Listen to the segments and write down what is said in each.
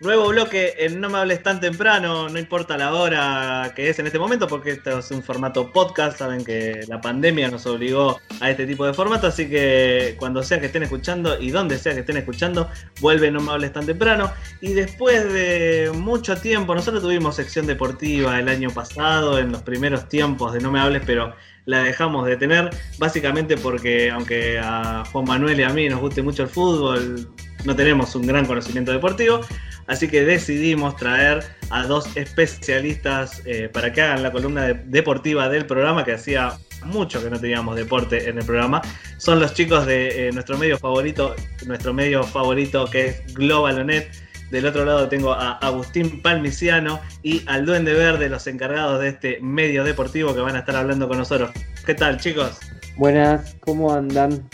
Nuevo bloque en No me hables tan temprano, no importa la hora que es en este momento, porque esto es un formato podcast. Saben que la pandemia nos obligó a este tipo de formato, así que cuando sea que estén escuchando y donde sea que estén escuchando, vuelve No me hables tan temprano. Y después de mucho tiempo, nosotros tuvimos sección deportiva el año pasado, en los primeros tiempos de No me hables, pero la dejamos de tener, básicamente porque aunque a Juan Manuel y a mí nos guste mucho el fútbol, no tenemos un gran conocimiento deportivo. Así que decidimos traer a dos especialistas eh, para que hagan la columna deportiva del programa, que hacía mucho que no teníamos deporte en el programa. Son los chicos de eh, nuestro medio favorito, nuestro medio favorito que es Globalonet. Del otro lado tengo a Agustín Palmiciano y al Duende Verde, los encargados de este medio deportivo que van a estar hablando con nosotros. ¿Qué tal, chicos? Buenas, ¿cómo andan?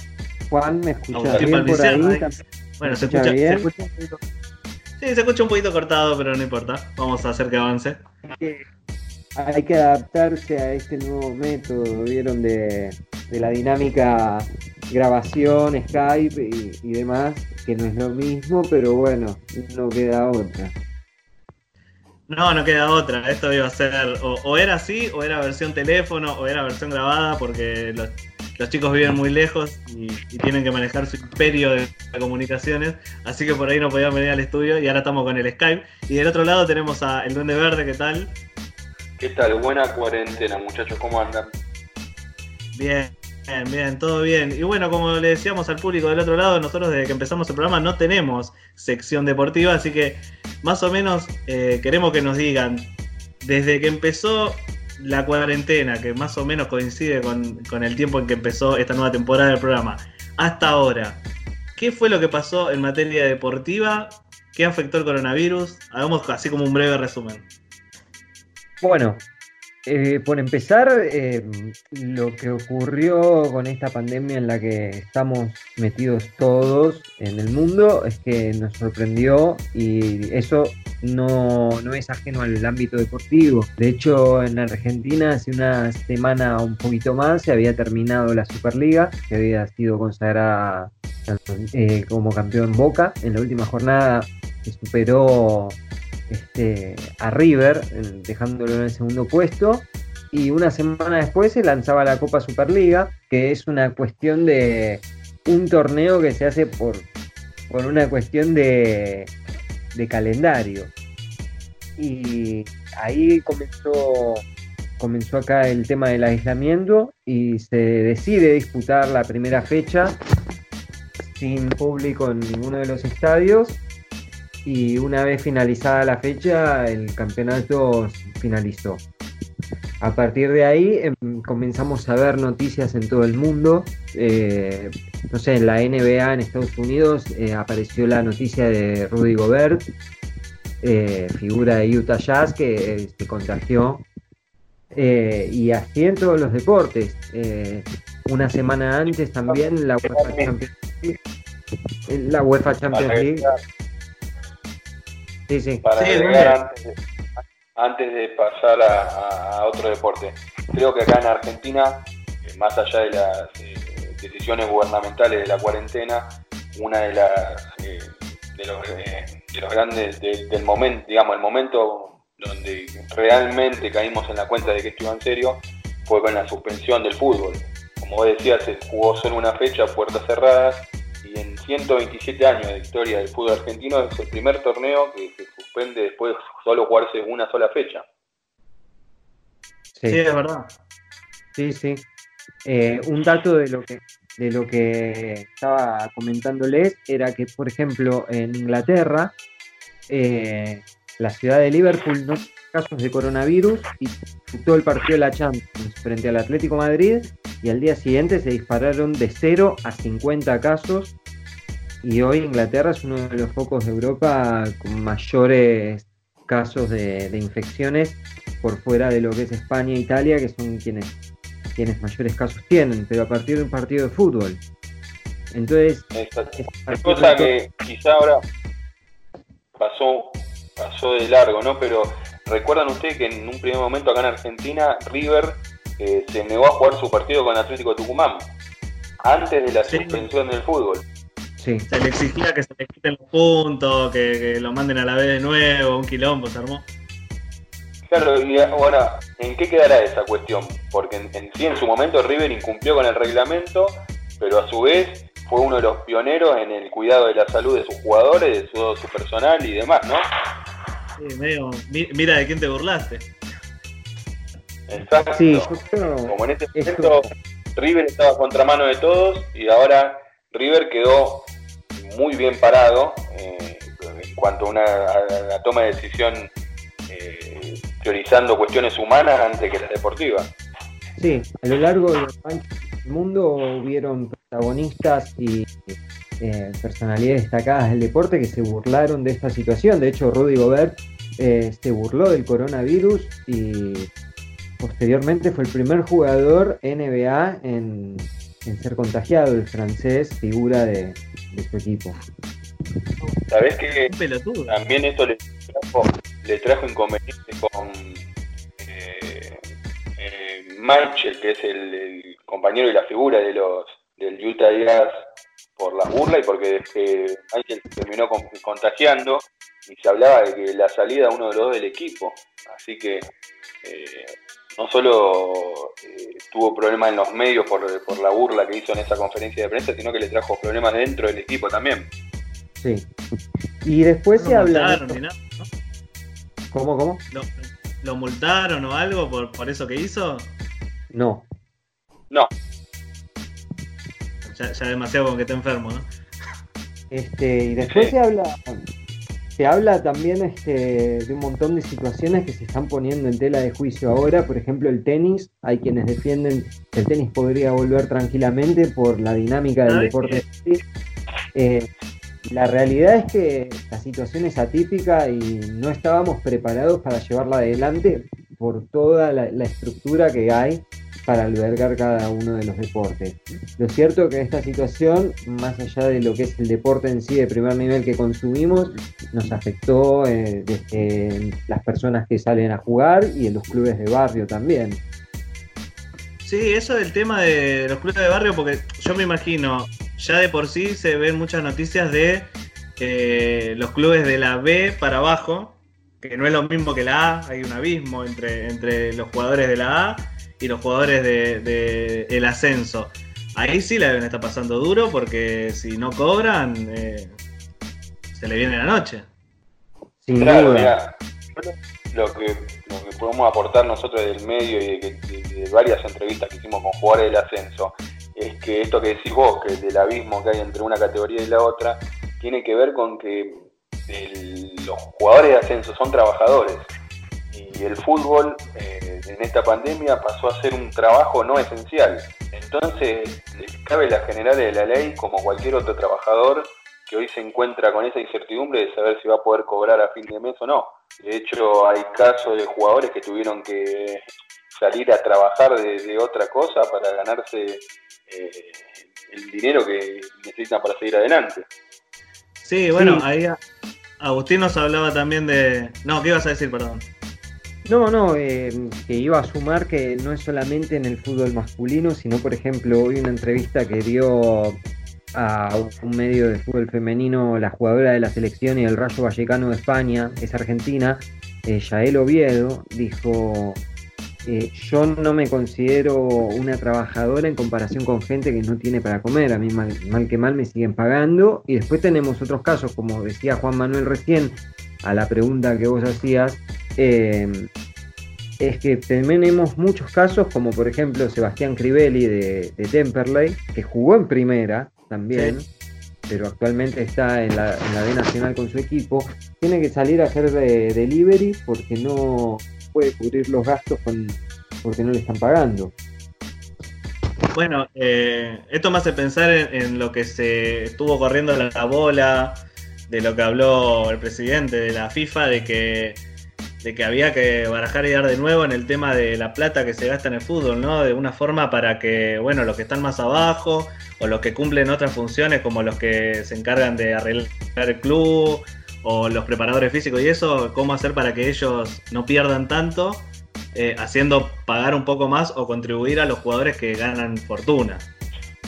Juan, ¿me escuchas bien por ahí? Bueno, se escucha, se escucha. Sí, se escucha un poquito cortado, pero no importa. Vamos a hacer que avance. Hay que adaptarse a este nuevo método, vieron, de, la dinámica grabación, Skype y, demás, que no es lo mismo, pero bueno, no queda otra. No, no queda otra. Esto iba a ser, o, o, era así, o era versión teléfono, o era versión grabada, porque los los chicos viven muy lejos y, tienen que manejar su imperio de comunicaciones, así que por ahí no podían venir al estudio y ahora estamos con el Skype. Y del otro lado tenemos a El Duende Verde, ¿qué tal? ¿Qué tal? Buena cuarentena, muchachos, ¿cómo andan? Bien, Bien, bien, todo bien. Y bueno, como le decíamos al público del otro lado, nosotros desde que empezamos el programa no tenemos sección deportiva, así que más o menos eh, queremos que nos digan, desde que empezó la cuarentena, que más o menos coincide con, el tiempo en que empezó esta nueva temporada del programa, hasta ahora, ¿qué fue lo que pasó en materia deportiva? ¿Qué afectó el coronavirus? Hagamos así como un breve resumen. Bueno, eh, por empezar, eh, lo que ocurrió con esta pandemia en la que estamos metidos todos en el mundo es que nos sorprendió y eso no, es ajeno al ámbito deportivo. De hecho, en Argentina hace una semana un poquito más se había terminado la Superliga, que había sido consagrada eh, como campeón Boca. En la última jornada se superó este, a River, dejándolo en el segundo puesto. Y una semana después se lanzaba la Copa Superliga, que es una cuestión de un torneo que se hace por, por una cuestión de, de calendario. Y ahí comenzó, comenzó acá el tema del aislamiento y se decide disputar la primera fecha sin público en ninguno de los estadios y una vez finalizada la fecha el campeonato finalizó. A partir de ahí em, comenzamos a ver noticias en todo el mundo. Eh, no sé, en la NBA en Estados Unidos eh, apareció la noticia de Rudy Gobert, eh, figura de Utah Jazz, que se contagió. y así en todos los deportes. una semana antes también la UEFA Champions League. La UEFA Champions League Sí, sí. Para antes, de, pasar a, otro deporte. Creo que acá en Argentina, eh, más allá de las eh, decisiones gubernamentales de la cuarentena, una de las eh, de, los, grandes del momento, digamos, el momento donde realmente caímos en la cuenta de que esto iba en serio, fue con la suspensión del fútbol. Como vos decías, se jugó solo una fecha, puertas cerradas, y en 127 años de historia del fútbol argentino es el primer torneo que se suspende después de solo jugarse una sola fecha. Sí, es verdad. Sí, sí. Eh, un dato de lo que de lo que estaba comentándoles era que, por ejemplo, en Inglaterra, eh, la ciudad de Liverpool no casos de coronavirus y disputó el partido de la Champions frente al Atlético Madrid y al día siguiente se dispararon de 0 a 50 casos y hoy Inglaterra es uno de los focos de Europa con mayores casos de, infecciones por fuera de lo que es España e Italia, que son quienes, quienes mayores casos tienen, pero a partir de un partido de fútbol. Entonces, es cosa que quizá ahora pasó, pasó de largo, ¿no? Pero recuerdan ustedes que en un primer momento acá en Argentina, River eh, se negó a jugar su partido con Atlético Tucumán, antes de la suspensión del fútbol. Se le exigía que se le quiten los puntos, que, lo manden a la vez de nuevo, un quilombo se armó. Claro, y ahora, ¿en qué quedará esa cuestión? Porque en, sí, en su momento, River incumplió con el reglamento, pero a su vez fue uno de los pioneros en el cuidado de la salud de sus jugadores, de su, su personal y demás, ¿no? Sí, medio, mira de quién te burlaste. Exacto. Sí, Como en este momento River estaba contramano de todos y ahora River quedó muy bien parado eh, en cuanto a una toma de decisión eh, priorizando cuestiones humanas antes que las deportivas. Sí, a lo largo del mundo hubieron protagonistas y eh, personalidades destacadas del deporte que se burlaron de esta situación. De hecho, Rudy Gobert se burló del coronavirus y Posteriormente fue el primer jugador NBA en, ser contagiado, el francés, figura de, su equipo. ¿Sabés que también esto le trajo, le trajo inconveniente con eh, eh que es el, compañero y la figura de los del Utah Jazz por la burla y porque eh, Michael terminó contagiando y se hablaba de que la salida de uno de los dos del equipo. Así que eh, no solo eh, tuvo problemas en los medios por, la burla que hizo en esa conferencia de prensa, sino que le trajo problemas dentro del equipo también. Sí. Y después se habla. ¿no? ¿Cómo, cómo? ¿Lo, multaron o algo por, por eso que hizo? No. No. Ya, ya demasiado con que esté enfermo, ¿no? Este, y después se habla se habla también este, de un montón de situaciones que se están poniendo en tela de juicio ahora, por ejemplo el tenis, hay quienes defienden que el tenis podría volver tranquilamente por la dinámica del deporte. Eh, la realidad es que la situación es atípica y no estábamos preparados para llevarla adelante por toda la, la estructura que hay para albergar cada uno de los deportes. Lo cierto es que esta situación, más allá de lo que es el deporte en sí de primer nivel que consumimos, nos afectó eh, desde las personas que salen a jugar y en los clubes de barrio también. Sí, eso del tema de los clubes de barrio, porque yo me imagino, ya de por sí se ven muchas noticias de eh, los clubes de la B para abajo, que no es lo mismo que la A, hay un abismo entre, entre los jugadores de la A y los jugadores de, el ascenso. Ahí sí la deben estar pasando duro porque si no cobran, eh, se le viene la noche. claro, lo que, lo que podemos aportar nosotros del medio y de, varias entrevistas que hicimos con jugadores del ascenso es que esto que decís vos, que del abismo que hay entre una categoría y la otra, tiene que ver con que los jugadores de ascenso son trabajadores y el fútbol eh, en esta pandemia pasó a ser un trabajo no esencial. Entonces, cabe la general de la ley como cualquier otro trabajador que hoy se encuentra con esa incertidumbre de saber si va a poder cobrar a fin de mes o no. De hecho, hay casos de jugadores que tuvieron que salir a trabajar de, otra cosa para ganarse eh, el dinero que necesitan para seguir adelante. Sí, bueno, ahí Agustín nos hablaba también de... No, ¿qué ibas a decir? Perdón. No, no, eh, que iba a sumar que no es solamente en el fútbol masculino, sino por ejemplo hoy una entrevista que dio a un medio de fútbol femenino la jugadora de la selección y el Rayo Vallecano de España, es argentina, eh, Yael Oviedo, dijo, eh, yo no me considero una trabajadora en comparación con gente que no tiene para comer, a mí mal, mal que mal me siguen pagando, y después tenemos otros casos, como decía Juan Manuel recién, a la pregunta que vos hacías, eh, es que tenemos muchos casos, como por ejemplo Sebastián Crivelli de, Temperley, que jugó en primera también, pero actualmente está en la, en B Nacional con su equipo, tiene que salir a hacer de, delivery porque no puede cubrir los gastos con, porque no le están pagando. Bueno, eh, esto me hace pensar en, lo que se estuvo corriendo la, la bola, de lo que habló el presidente de la FIFA, de que de que había que barajar y dar de nuevo en el tema de la plata que se gasta en el fútbol, ¿no? De una forma para que, bueno, los que están más abajo o los que cumplen otras funciones como los que se encargan de arreglar el club o los preparadores físicos y eso, cómo hacer para que ellos no pierdan tanto, eh, haciendo pagar un poco más o contribuir a los jugadores que ganan fortuna.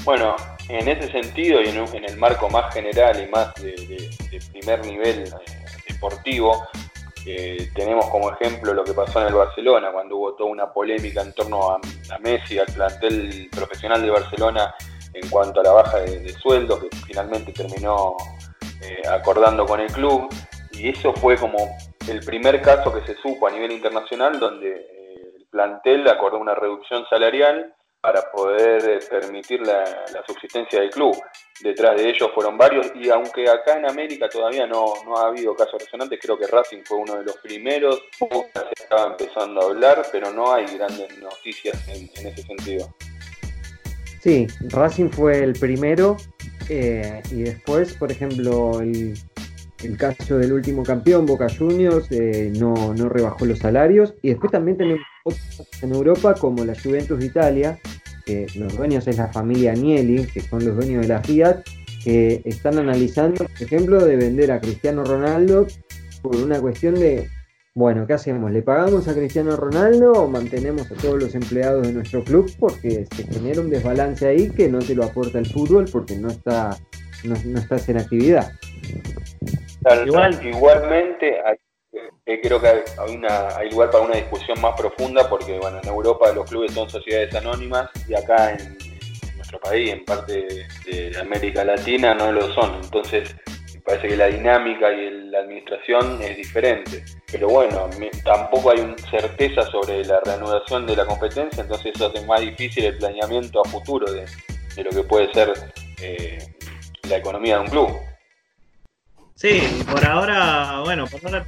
Bueno, en ese sentido y en, el marco más general y más de, primer nivel eh, deportivo, eh, tenemos como ejemplo lo que pasó en el Barcelona, cuando hubo toda una polémica en torno a, Messi, al plantel profesional de Barcelona en cuanto a la baja de, sueldo, que finalmente terminó eh, acordando con el club. Y eso fue como el primer caso que se supo a nivel internacional donde el plantel acordó una reducción salarial para poder eh, permitir la, subsistencia del club. Detrás de ellos fueron varios y aunque acá en América todavía no, ha habido casos resonantes, creo que Racing fue uno de los primeros, se estaba empezando a hablar, pero no hay grandes noticias en, ese sentido. Sí, Racing fue el primero eh, y después, por ejemplo, el, caso del último campeón, Boca Juniors, eh, no, no rebajó los salarios y después también tenemos en Europa como la Juventus de Italia, que los dueños es la familia Agnelli, que son los dueños de la Fiat, que están analizando, por ejemplo, de vender a Cristiano Ronaldo por una cuestión de, bueno, ¿qué hacemos? ¿Le pagamos a Cristiano Ronaldo o mantenemos a todos los empleados de nuestro club? Porque se genera un desbalance ahí que no te lo aporta el fútbol porque no está no, estás en actividad. Igual, igualmente creo que hay, una, hay lugar para una discusión más profunda porque bueno, en Europa los clubes son sociedades anónimas y acá en, nuestro país, en parte de, América Latina, no lo son. Entonces me parece que la dinámica y la administración es diferente. Pero bueno, tampoco hay certeza sobre la reanudación de la competencia, entonces eso hace más difícil el planeamiento a futuro de, lo que puede ser eh, la economía de un club. Sí, por ahora, bueno, por ahora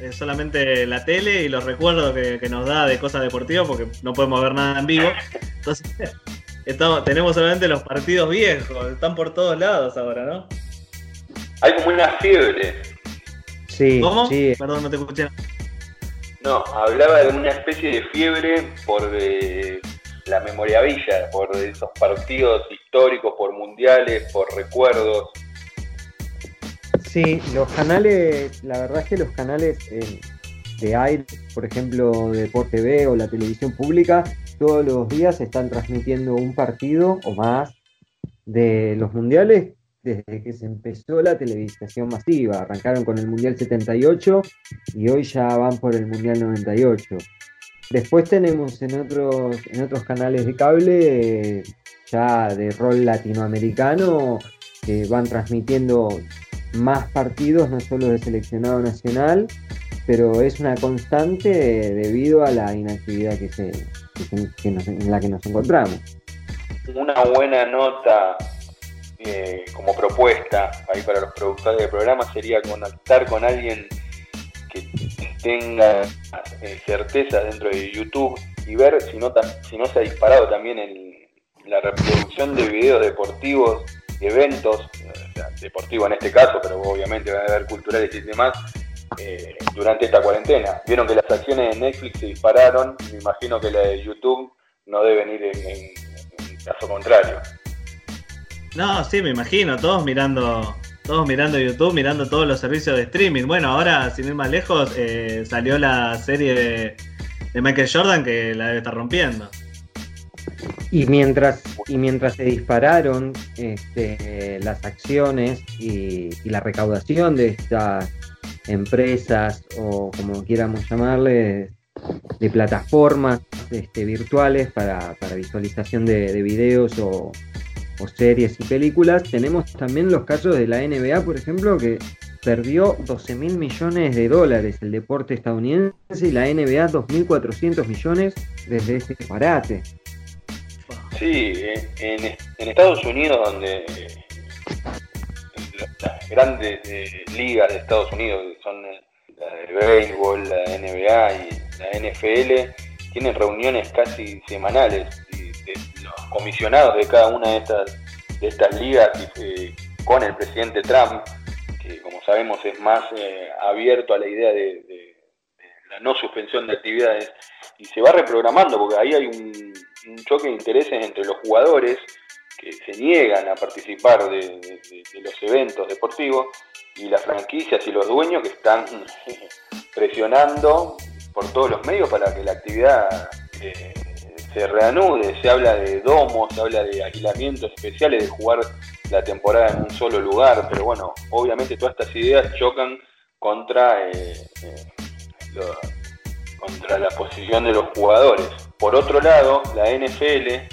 eh, solamente la tele y los recuerdos que, nos da de cosas deportivas porque no podemos ver nada en vivo. Entonces, estamos, tenemos solamente los partidos viejos, están por todos lados ahora, ¿no? Hay como una fiebre. Sí, ¿Cómo? Sí. Perdón, no te escuché. No, hablaba de una especie de fiebre por eh, la memoria villa, por esos partidos históricos, por mundiales, por recuerdos. Sí, los canales, la verdad es que los canales eh, de aire, por ejemplo, Deporte B o la televisión pública, todos los días están transmitiendo un partido o más de los mundiales desde que se empezó la televisación masiva. Arrancaron con el Mundial 78 y hoy ya van por el Mundial 98. Después tenemos en otros, en otros canales de cable, ya de rol latinoamericano, que van transmitiendo más partidos, no solo de seleccionado nacional, pero es una constante debido a la inactividad que se, en la que nos encontramos. Una buena nota eh, como propuesta ahí para los productores del programa sería conectar con alguien que tenga eh, certeza dentro de YouTube y ver si no, si no se ha disparado también en la reproducción de videos deportivos eventos, deportivo en este caso, pero obviamente van a haber culturales y demás, eh, durante esta cuarentena. Vieron que las acciones de Netflix se dispararon, me imagino que la de YouTube no deben ir en, caso contrario. No, sí, me imagino, todos mirando todos mirando YouTube, mirando todos los servicios de streaming. Bueno, ahora, sin ir más lejos, eh, salió la serie de, Michael Jordan que la debe estar rompiendo. Y mientras, y mientras se dispararon este, las acciones y, la recaudación de estas empresas o como quieramos llamarle, de plataformas este, virtuales para, visualización de, videos o, series y películas, tenemos también los casos de la NBA, por ejemplo, que perdió 12 mil millones de dólares el deporte estadounidense y la NBA 2.400 millones desde ese disparate. Sí, en, Estados Unidos, donde las grandes eh, ligas de Estados Unidos, son eh, la de béisbol, la NBA y la NFL, tienen reuniones casi semanales y los comisionados de cada una de estas, de estas ligas eh, con el presidente Trump, que como sabemos es más abierto a la idea de la no suspensión de actividades, y se va reprogramando, porque ahí hay un un choque de intereses entre los jugadores que se niegan a participar de, los eventos deportivos y las franquicias y los dueños que están presionando por todos los medios para que la actividad eh, se reanude. Se habla de domos, se habla de aislamientos especiales, de jugar la temporada en un solo lugar, pero bueno, obviamente todas estas ideas chocan contra, eh, eh, contra la posición de los jugadores. Por otro lado, la NFL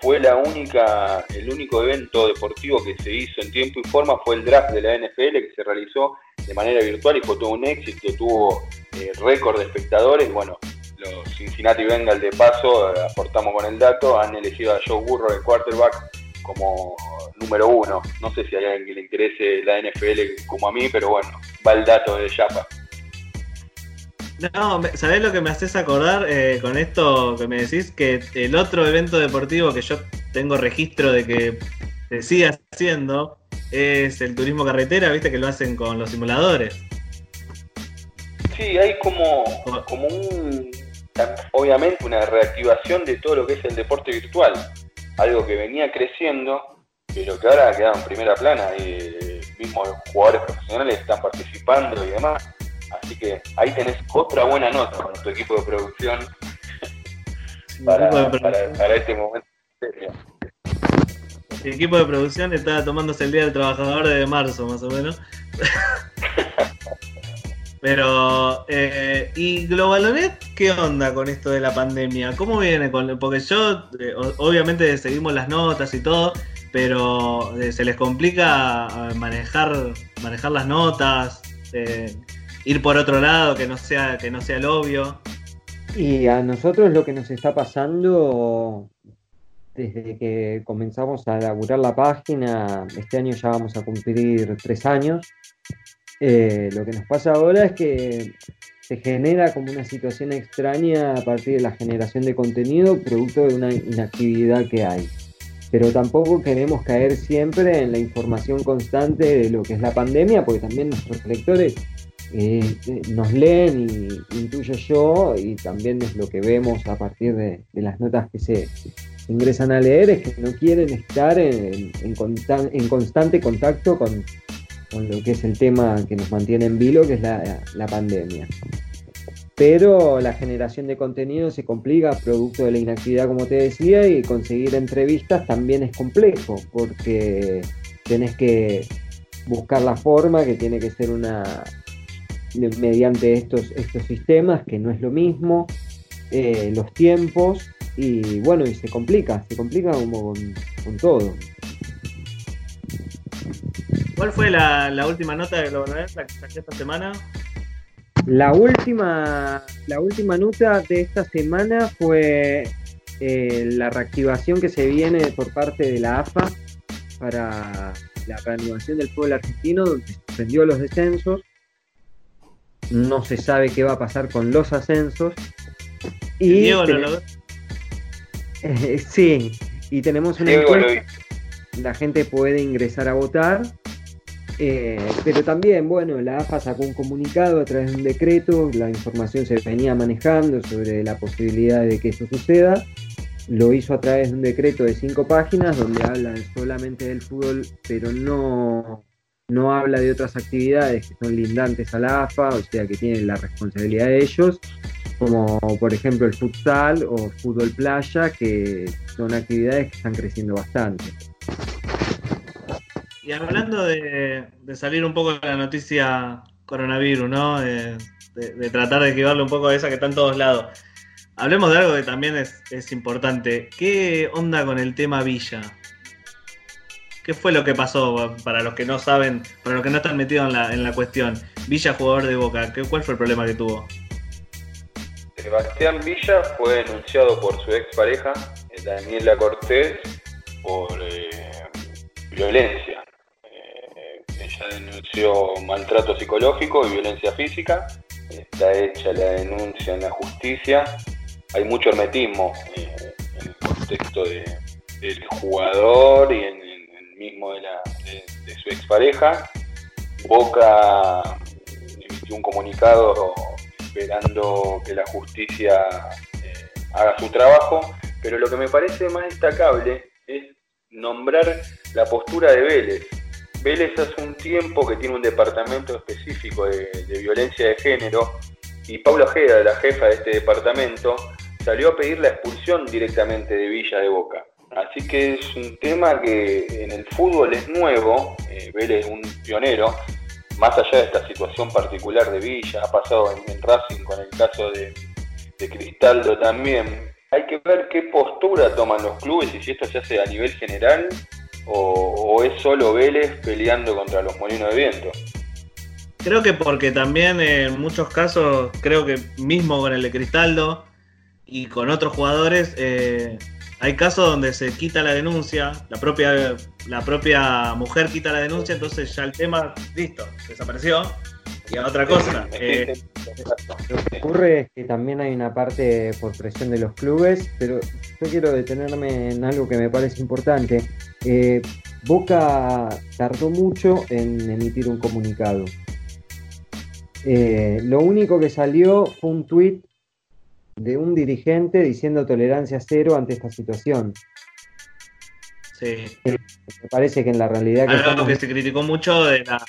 fue la única, el único evento deportivo que se hizo en tiempo y forma fue el draft de la NFL que se realizó de manera virtual y fue todo un éxito, tuvo eh, récord de espectadores. Bueno, los Cincinnati Bengals de paso, aportamos con el dato, han elegido a Joe Burrow, el quarterback, como número uno. No sé si hay alguien que le interese la NFL como a mí, pero bueno, va el dato de Yapa. No, ¿sabés lo que me haces acordar eh, con esto que me decís? Que el otro evento deportivo que yo tengo registro de que se sigue haciendo es el turismo carretera, viste que lo hacen con los simuladores. Sí, hay como, como un, obviamente una reactivación de todo lo que es el deporte virtual, algo que venía creciendo, pero que ahora ha quedado en primera plana y mismos jugadores profesionales están participando y demás. Así que ahí tenés otra buena nota con tu equipo de producción para, este momento. El equipo de producción estaba tomándose el Día del Trabajador de marzo, más o menos. Pero, eh, ¿y Globalonet qué onda con esto de la pandemia? ¿Cómo viene? Con, porque yo, eh, obviamente seguimos las notas y todo, pero eh, se les complica manejar, manejar las notas ir por otro lado que no sea, que no sea el obvio. Y a nosotros lo que nos está pasando desde que comenzamos a elaborar la página, este año ya vamos a cumplir tres años, eh, lo que nos pasa ahora es que se genera como una situación extraña a partir de la generación de contenido producto de una inactividad que hay. Pero tampoco queremos caer siempre en la información constante de lo que es la pandemia, porque también nuestros lectores eh, nos leen y intuyo yo, y también es lo que vemos a partir de, las notas que se ingresan a leer, es que no quieren estar en, en, constante contacto con, lo que es el tema que nos mantiene en vilo, que es la, pandemia. Pero la generación de contenido se complica producto de la inactividad, como te decía, y conseguir entrevistas también es complejo, porque tenés que buscar la forma, que tiene que ser una, mediante estos, estos sistemas, que no es lo mismo, eh, los tiempos, y bueno, y se complica, se complica como con, todo. ¿Cuál fue la, última nota de Global la que saqué esta semana? La última, la última nota de esta semana fue eh, la reactivación que se viene por parte de la AFA para la reanudación del fútbol argentino, donde suspendió los descensos no se sabe qué va a pasar con los ascensos. Y eh, sí, y tenemos una encuesta, la gente puede ingresar a votar, eh, pero también, bueno, la AFA sacó un comunicado a través de un decreto, la información se venía manejando sobre la posibilidad de que eso suceda, lo hizo a través de un decreto de cinco páginas donde habla solamente del fútbol, pero no no habla de otras actividades que son lindantes a la AFA, o sea, que tienen la responsabilidad de ellos, como por ejemplo el futsal o fútbol playa, que son actividades que están creciendo bastante. Y hablando de, salir un poco de la noticia coronavirus, ¿no? De, tratar de esquivarle un poco de esa que está en todos lados. Hablemos de algo que también es, es importante. ¿Qué onda con el tema Villa? ¿Qué fue lo que pasó para los que no saben, para los que no están metidos en la, en la cuestión? Villa, jugador de Boca, ¿qué, ¿cuál fue el problema que tuvo? Sebastián Villa fue denunciado por su expareja, eh, Daniela Cortés, por eh, violencia. Eh, ella denunció maltrato psicológico y violencia física. Está hecha la denuncia en la justicia. Hay mucho hermetismo en el contexto del jugador y en mismo de, la, de, su expareja. Boca emitió un comunicado esperando que la justicia eh, haga su trabajo, pero lo que me parece más destacable es nombrar la postura de Vélez. Vélez hace un tiempo que tiene un departamento específico de, violencia de género y Paula Ojeda, la jefa de este departamento, salió a pedir la expulsión directamente de Villa de Boca. Así que es un tema que en el fútbol es nuevo, eh, Vélez es un pionero, más allá de esta situación particular de Villa, ha pasado en, Racing con el caso de, Cristaldo también. Hay que ver qué postura toman los clubes y si esto se hace a nivel general o, es solo Vélez peleando contra los molinos de viento. Creo que porque también en muchos casos, creo que mismo con el de Cristaldo y con otros jugadores, eh, hay casos donde se quita la denuncia, la propia, la propia mujer quita la denuncia, entonces ya el tema, listo, desapareció. Y a otra cosa. Eh, lo que ocurre es que también hay una parte por presión de los clubes, pero yo quiero detenerme en algo que me parece importante. Eh, Boca tardó mucho en emitir un comunicado. Eh, lo único que salió fue un tuit de un dirigente diciendo tolerancia cero ante esta situación. Sí. Me parece que en la realidad... Que, que se criticó mucho de la...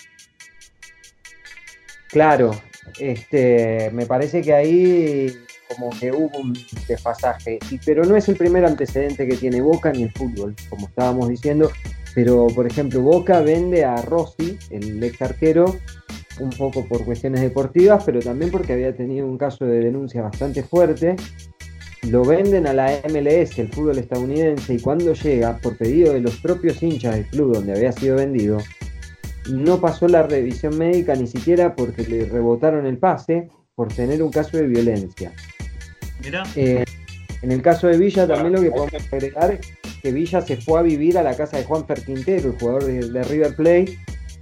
Claro, este, me parece que ahí como que hubo un desfasaje, pero no es el primer antecedente que tiene Boca ni el fútbol, como estábamos diciendo, pero por ejemplo Boca vende a Rossi, el ex arquero, un poco por cuestiones deportivas, pero también porque había tenido un caso de denuncia bastante fuerte. Lo venden a la MLS, el fútbol estadounidense, y cuando llega, por pedido de los propios hinchas del club donde había sido vendido, no pasó la revisión médica ni siquiera porque le rebotaron el pase por tener un caso de violencia. Eh, en el caso de Villa también lo que podemos agregar es que Villa se fue a vivir a la casa de Juan Ferquintero, el jugador de River Plate,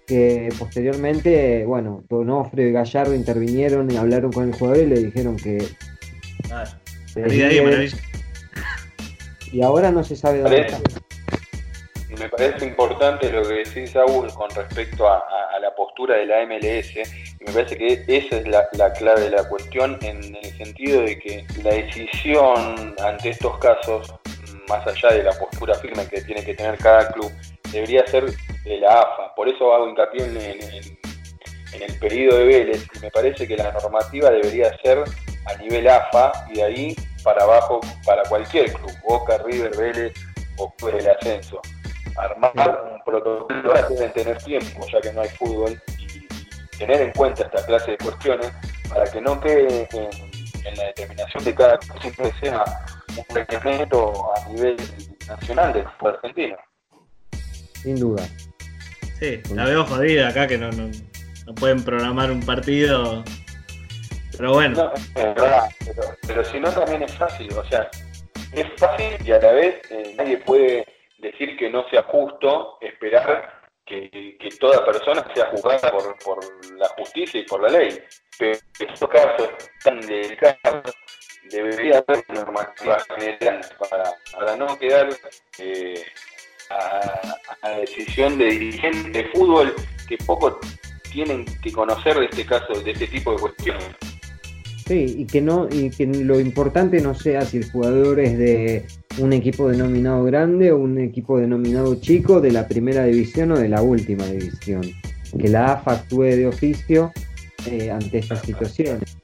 que posteriormente, bueno, Donofrio y Gallardo intervinieron y hablaron con el jugador y le dijeron que... Ah, y ahora no se sabe dónde está. Me parece importante lo que decís, Saúl, con respecto a, la postura de la MLS. Y me parece que esa es la, la, clave de la cuestión en el sentido de que la decisión ante estos casos, más allá de la postura firme que tiene que tener cada club, debería ser de la AFA. Por eso hago hincapié en, el periodo de Vélez y me parece que la normativa debería ser a nivel AFA y de ahí para abajo para cualquier club, Boca, River, Vélez o el ascenso. Armar un protocolo deben tener tiempo, ya que no hay fútbol, y, tener en cuenta esta clase de cuestiones para que no quede en, la determinación de cada club, siempre sea un reglamento a nivel nacional del fútbol argentino sin duda. Sí, la veo jodida acá que no, pueden programar un partido. Pero bueno. pero, si no también es fácil, o sea, es fácil y a la vez eh, nadie puede decir que no sea justo esperar que, toda persona sea juzgada por, la justicia y por la ley. Pero en estos casos tan delicados debería haber normativa general para, para no quedar eh, a, la decisión de dirigentes de fútbol que poco tienen que conocer de este caso, de este tipo de cuestiones. Sí, y que no, y que lo importante no sea si el jugador es de un equipo denominado grande o un equipo denominado chico, de la primera división o de la última división. Que la AFA actúe de oficio eh, ante estas situaciones.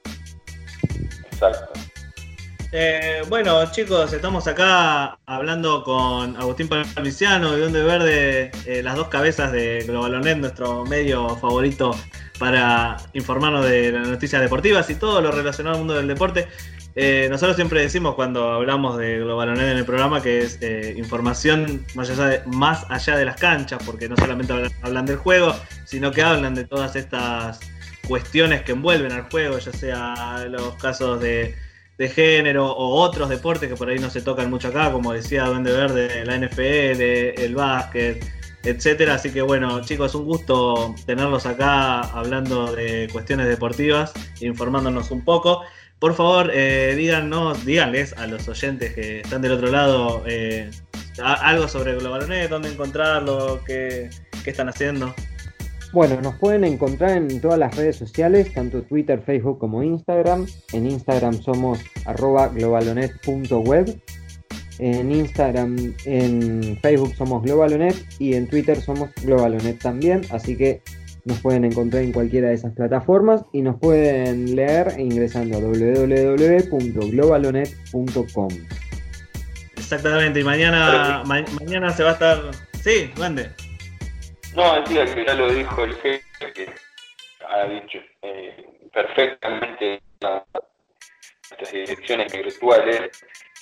Eh, bueno, chicos, estamos acá hablando con Agustín Palmiciano de Donde Verde, eh, las dos cabezas de Globalonet, nuestro medio favorito para informarnos de las noticias deportivas y todo lo relacionado al mundo del deporte. Eh, nosotros siempre decimos cuando hablamos de Globalonet en el programa que es información allá, de, más allá de las canchas, porque no solamente hablan del juego, sino que hablan de todas estas cuestiones que envuelven al juego, ya sea los casos de de género o otros deportes que por ahí no se tocan mucho acá, como decía Duende Verde, la NFL, el básquet, etcétera. Así que bueno, chicos, un gusto tenerlos acá hablando de cuestiones deportivas, informándonos un poco. Por favor, eh, díganos, díganles a los oyentes que están del otro lado eh, algo sobre Globalonet, dónde encontrarlo, qué, qué están haciendo. Bueno, nos pueden encontrar en todas las redes sociales, tanto Twitter, Facebook como Instagram. En Instagram somos arroba globalonet.web. En Instagram, en Facebook somos Globalonet y en Twitter somos Globalonet también. Así que Nos pueden encontrar en cualquiera de esas plataformas y nos pueden leer ingresando a www.globalonet.com. Exactamente, y mañana, mañana se va a estar. Sí, grande. No, decía que ya lo dijo el jefe, que ha dicho eh, perfectamente las direcciones virtuales.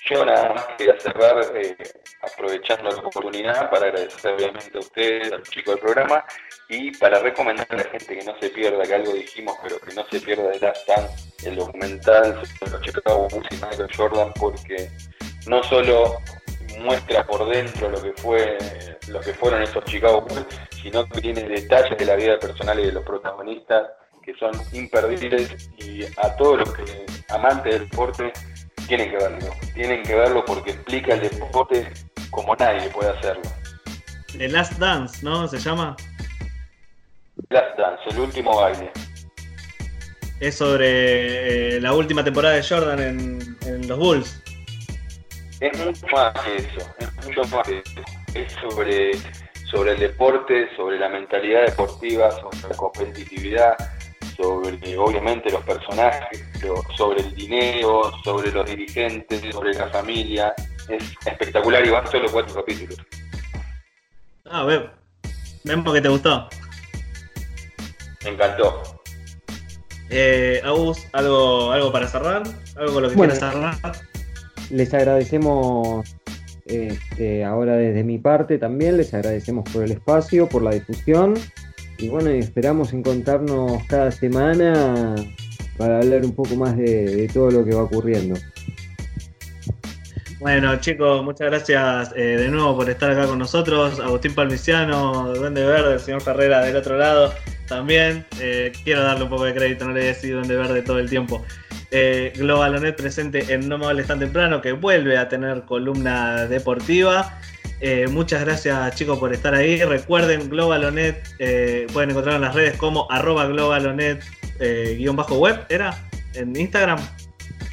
Yo nada más quería cerrar eh, aprovechando la oportunidad para agradecer obviamente a ustedes, al chico del programa, y para recomendar a la gente que no se pierda, que algo dijimos, pero que no se pierda de Last Dance, el documental sobre los Chicago Bulls y Michael Jordan, porque no solo muestra por dentro lo que fue lo que fueron esos Chicago Bulls, sino que tiene detalles de la vida personal y de los protagonistas que son imperdibles y a todos los que amantes del deporte tienen que verlo, tienen que verlo porque explica el deporte como nadie puede hacerlo. The Last Dance, ¿no? ¿Se llama? Last Dance, el último baile. Es sobre eh, la última temporada de Jordan en los Bulls es mucho más que eso, es mucho más que eso. Es sobre, sobre el deporte, sobre la mentalidad deportiva, sobre la competitividad, sobre obviamente los personajes, sobre el dinero, sobre los dirigentes, sobre la familia. Es espectacular y van solo cuatro capítulos. Ah, veo. Vemos que te gustó. Me encantó. Eh, Agus, ¿algo, ¿algo para cerrar? ¿Algo con lo que quieras cerrar? Les agradecemos este, ahora desde mi parte también, les agradecemos por el espacio, por la difusión y bueno, esperamos encontrarnos cada semana para hablar un poco más de, todo lo que va ocurriendo. Bueno, chicos, muchas gracias eh, de nuevo por estar acá con nosotros. Agustín Palmiciano, Duende Verde, el señor Ferrera del otro lado también. Eh, quiero darle un poco de crédito, no le he decidido Duende Verde todo el tiempo. Eh, Globalonet presente en No Me Hables Tan Temprano, que vuelve a tener columna deportiva. Eh, muchas gracias chicos por estar ahí. Recuerden, Globalonet pueden encontrar en las redes como arroba globalonet bajo web, ¿era? En Instagram.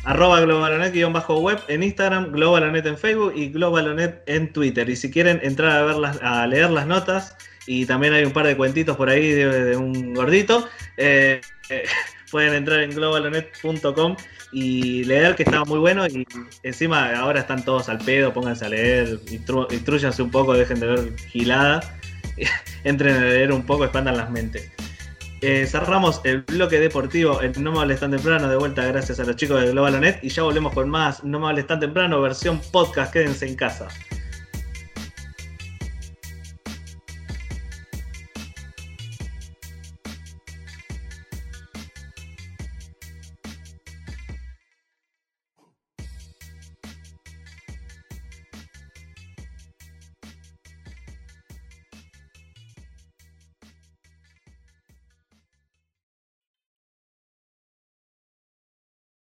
Arroba globalonet bajo web en Instagram, globalonet en Facebook y globalonet en Twitter. Y si quieren entrar a, ver a leer las notas, y también hay un par de cuentitos por ahí de, un gordito pueden entrar en globalonet.com y leer que estaba muy bueno y encima ahora están todos al pedo, pónganse a leer, instruyanse un poco, dejen de ver gilada, entren a leer un poco, expandan las mentes. Eh, cerramos el bloque deportivo en No me tan temprano, de vuelta gracias a los chicos de Globalonet y ya volvemos con más No me tan temprano, versión podcast, quédense en casa.